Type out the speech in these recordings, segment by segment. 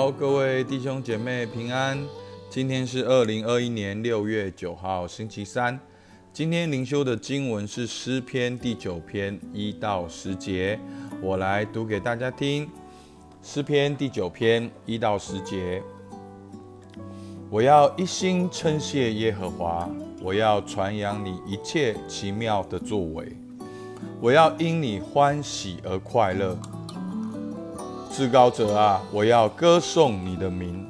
好，各位弟兄姐妹平安。今天是二零二一年六月九号，星期三。今天灵修的经文是诗篇第九篇一到十节，我来读给大家听。诗篇第九篇一到十节，我要一心称谢耶和华，我要传扬你一切奇妙的作为，我要因你欢喜而快乐。至高者啊，我要歌颂你的名。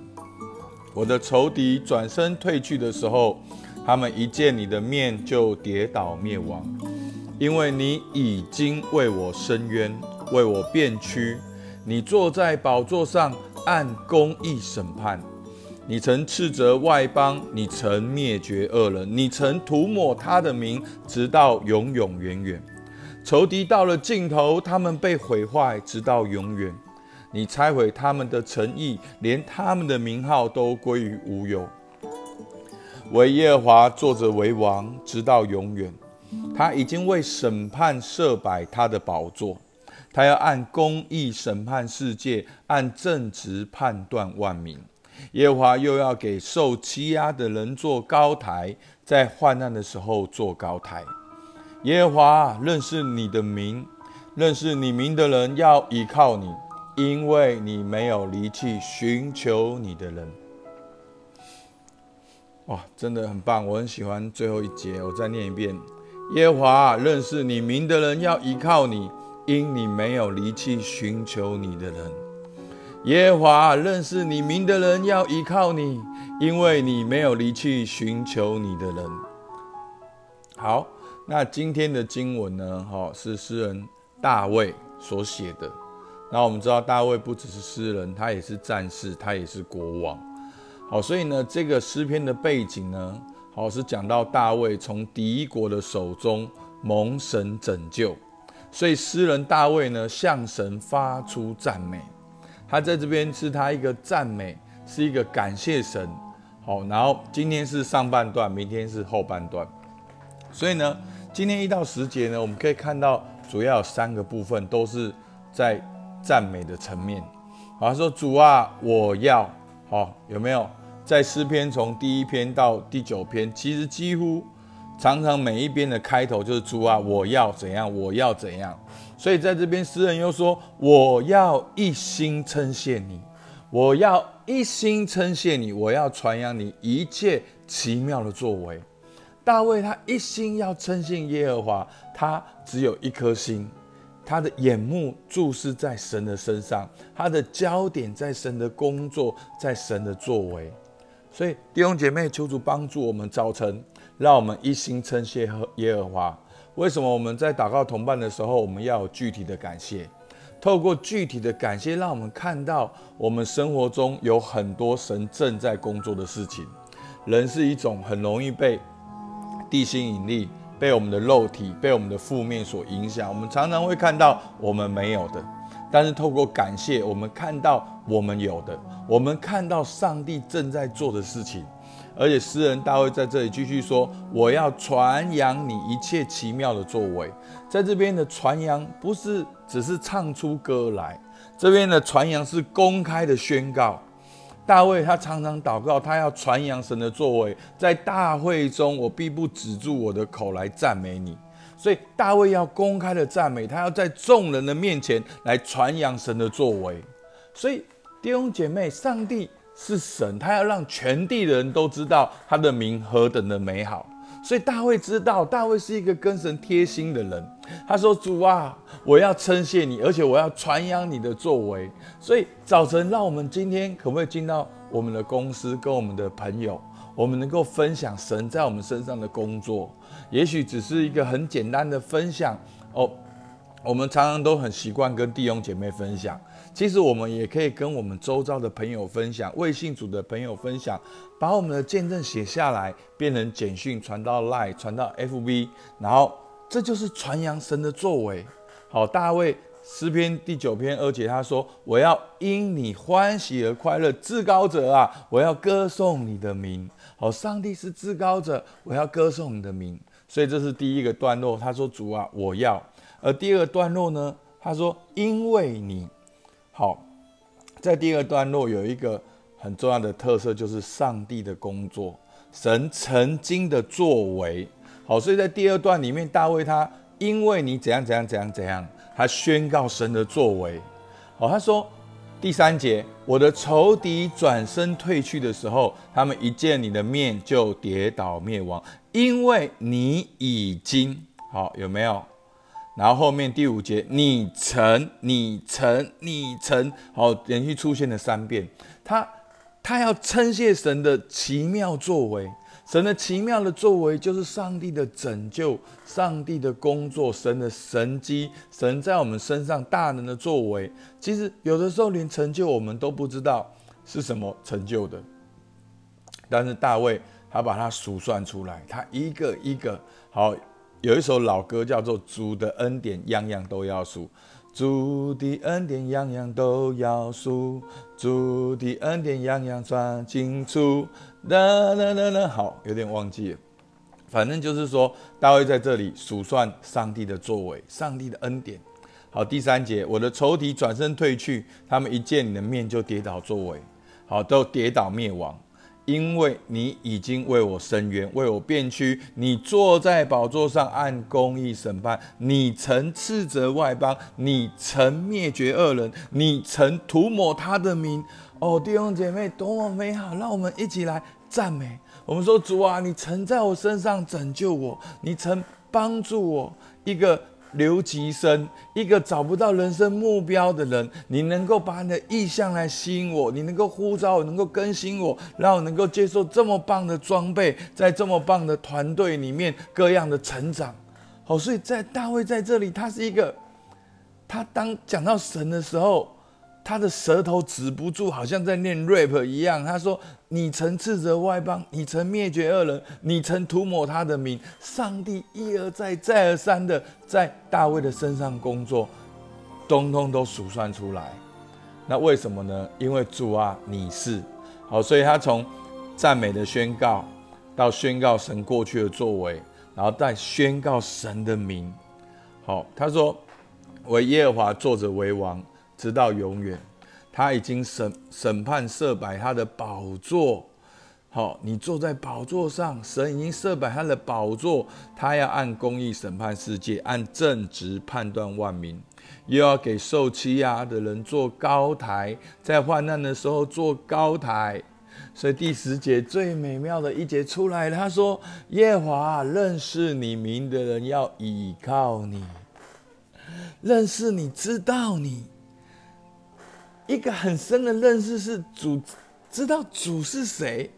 我的仇敌转身退去的时候，他们一见你的面就跌倒灭亡，因为你已经为我伸冤，为我辩屈。你坐在宝座上，按公义审判。你曾斥责外邦，你曾灭绝恶人，你曾涂抹他的名，直到永永远远。仇敌到了尽头，他们被毁坏，直到永远。你拆毁他们的诚意，连他们的名号都归于无有。为耶和华坐着为王，直到永远。他已经为审判设摆他的宝座，他要按公义审判世界，按正直判断万民。耶和华又要给受欺压的人做高台，在患难的时候做高台。耶和华认识你的名，认识你名的人要倚靠你。因为你没有离弃寻求你的人，哇，真的很棒！我很喜欢最后一节，我再念一遍：耶华认识你名的人要依靠你，因你没有离弃寻求你的人。耶华认识你名的人要依靠你，因为你没有离弃寻求你的人。好，那今天的经文呢？哈，是诗人大卫所写的。那我们知道大卫不只是诗人，他也是战士，他也是国王。好，所以呢，这个诗篇的背景呢，好是讲到大卫从敌国的手中蒙神拯救，所以诗人大卫呢向神发出赞美。他在这边是他一个赞美，是一个感谢神。好，然后今天是上半段，明天是后半段。所以呢，今天一到十节呢，我们可以看到主要有三个部分，都是在。赞美的层面，好说主啊，我要好有没有在诗篇从第一篇到第九篇，其实几乎常常每一篇的开头就是主啊，我要怎样，我要怎样。所以在这边诗人又说，我要一心称谢你，我要一心称谢你，我要传扬你一切奇妙的作为。大卫他一心要称谢耶和华，他只有一颗心。他的眼目注视在神的身上，他的焦点在神的工作，在神的作为。所以弟兄姐妹，求主帮助我们早晨，让我们一心称谢和耶和华。为什么我们在祷告同伴的时候，我们要有具体的感谢？透过具体的感谢，让我们看到我们生活中有很多神正在工作的事情。人是一种很容易被地心引力。被我们的肉体、被我们的负面所影响，我们常常会看到我们没有的，但是透过感谢，我们看到我们有的，我们看到上帝正在做的事情。而且诗人大卫在这里继续说：“我要传扬你一切奇妙的作为。”在这边的传扬不是只是唱出歌来，这边的传扬是公开的宣告。大卫他常常祷告，他要传扬神的作为，在大会中，我必不止住我的口来赞美你。所以大卫要公开的赞美，他要在众人的面前来传扬神的作为。所以弟兄姐妹，上帝是神，他要让全地的人都知道他的名何等的美好。所以大卫知道，大卫是一个跟神贴心的人。他说：“主啊，我要称谢你，而且我要传扬你的作为。”所以早晨，让我们今天可不可以进到我们的公司，跟我们的朋友，我们能够分享神在我们身上的工作？也许只是一个很简单的分享哦。我们常常都很习惯跟弟兄姐妹分享。其实我们也可以跟我们周遭的朋友分享，微信组的朋友分享，把我们的见证写下来，变成简讯传到 Line，传到 FB，然后这就是传扬神的作为。好，大卫诗篇第九篇二节他说：“我要因你欢喜而快乐，至高者啊，我要歌颂你的名。”好，上帝是至高者，我要歌颂你的名。所以这是第一个段落，他说：“主啊，我要。”而第二个段落呢，他说：“因为你。”好，在第二段落有一个很重要的特色，就是上帝的工作，神曾经的作为。好，所以在第二段里面，大卫他因为你怎样怎样怎样怎样，他宣告神的作为。好，他说第三节，我的仇敌转身退去的时候，他们一见你的面就跌倒灭亡，因为你已经好有没有？然后后面第五节，你曾，你曾，你曾，好，连续出现了三遍。他，他要称谢神的奇妙作为，神的奇妙的作为就是上帝的拯救，上帝的工作，神的神机，神在我们身上大能的作为。其实有的时候连成就我们都不知道是什么成就的，但是大卫他把它数算出来，他一个一个好。有一首老歌叫做《主的恩典样样都要数》，主的恩典样样都要数，主的恩典样样算清楚。啦啦啦啦，好，有点忘记了。反正就是说，大卫在这里数算上帝的作为，上帝的恩典。好，第三节，我的仇敌转身退去，他们一见你的面就跌倒作为，好，都跌倒灭亡。因为你已经为我伸冤，为我辩屈，你坐在宝座上按公义审判，你曾斥责外邦，你曾灭绝恶人，你曾涂抹他的名。哦，弟兄姐妹，多么美好！让我们一起来赞美。我们说主啊，你曾在我身上拯救我，你曾帮助我一个。留级生，一个找不到人生目标的人，你能够把你的意向来吸引我，你能够呼召我，能够更新我，让我能够接受这么棒的装备，在这么棒的团队里面各样的成长。好，所以在大卫在这里，他是一个，他当讲到神的时候。他的舌头止不住，好像在念 rap 一样。他说：“你曾斥责外邦，你曾灭绝恶人，你曾涂抹他的名。上帝一而再、再而三的在大卫的身上工作，通通都数算出来。那为什么呢？因为主啊，你是好，所以他从赞美的宣告，到宣告神过去的作为，然后再宣告神的名。好，他说：为耶和华坐着为王。”直到永远，他已经审审判设摆他的宝座。好，你坐在宝座上，神已经设摆他的宝座，他要按公义审判世界，按正直判断万民，又要给受欺压的人做高台，在患难的时候做高台。所以第十节最美妙的一节出来，他说：“耶华认识你名的人要倚靠你，认识你知道你。”一个很深的认识是主知道主是谁，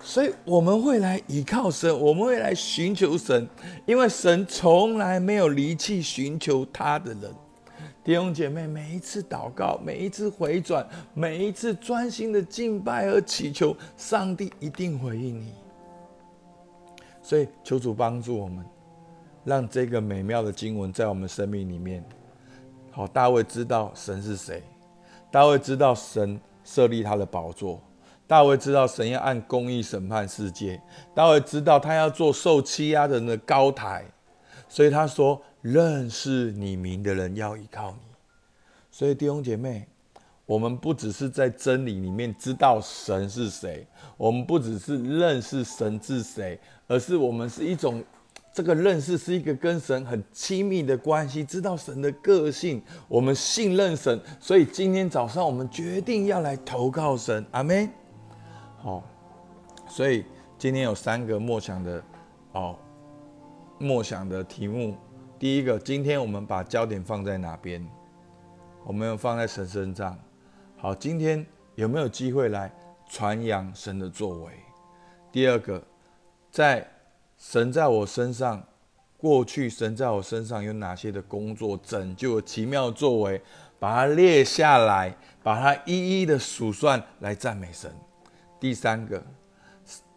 所以我们会来依靠神，我们会来寻求神，因为神从来没有离弃寻求他的人。弟兄姐妹，每一次祷告，每一次回转，每一次专心的敬拜和祈求，上帝一定回应你。所以求主帮助我们，让这个美妙的经文在我们生命里面。好，大卫知道神是谁。大卫知道神设立他的宝座，大卫知道神要按公义审判世界，大卫知道他要做受欺压人的高台，所以他说：“认识你名的人要依靠你。”所以弟兄姐妹，我们不只是在真理里面知道神是谁，我们不只是认识神是谁，而是我们是一种。这个认识是一个跟神很亲密的关系，知道神的个性，我们信任神，所以今天早上我们决定要来投靠神，阿门。好，所以今天有三个默想的哦，默想的题目。第一个，今天我们把焦点放在哪边？我们要放在神身上。好，今天有没有机会来传扬神的作为？第二个，在。神在我身上，过去神在我身上有哪些的工作、拯救、奇妙作为，把它列下来，把它一一的数算来赞美神。第三个，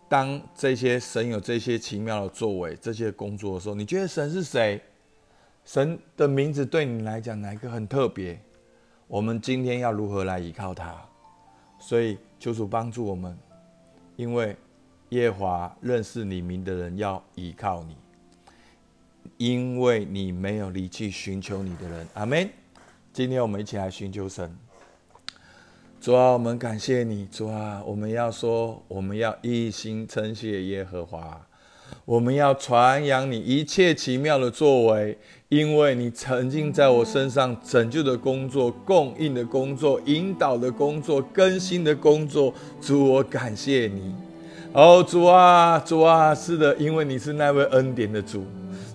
当这些神有这些奇妙的作为、这些工作的时候，你觉得神是谁？神的名字对你来讲哪一个很特别？我们今天要如何来依靠他？所以求主帮助我们，因为。耶华认识你名的人要依靠你，因为你没有离弃寻求你的人。阿门。今天我们一起来寻求神。主啊，我们感谢你，主啊，我们要说，我们要一心称谢耶和华，我们要传扬你一切奇妙的作为，因为你曾经在我身上拯救的工作、供应的工作、引导的工作、更新的工作，主，我感谢你。哦，主啊，主啊，是的，因为你是那位恩典的主。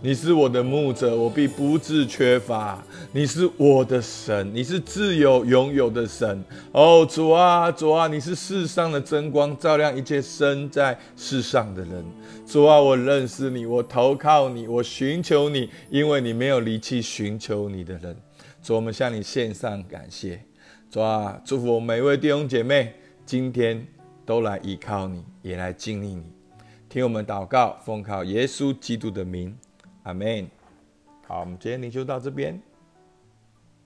你是我的牧者，我必不致缺乏。你是我的神，你是自由拥有的神。哦，主啊，主啊，你是世上的真光，照亮一切生在世上的人。主啊，我认识你，我投靠你，我寻求你，因为你没有离弃寻求你的人。主，我们向你献上感谢。主啊，祝福我每一位弟兄姐妹，今天都来依靠你，也来经历你。听我们祷告，奉靠耶稣基督的名。阿门。好，我们今天灵修到这边。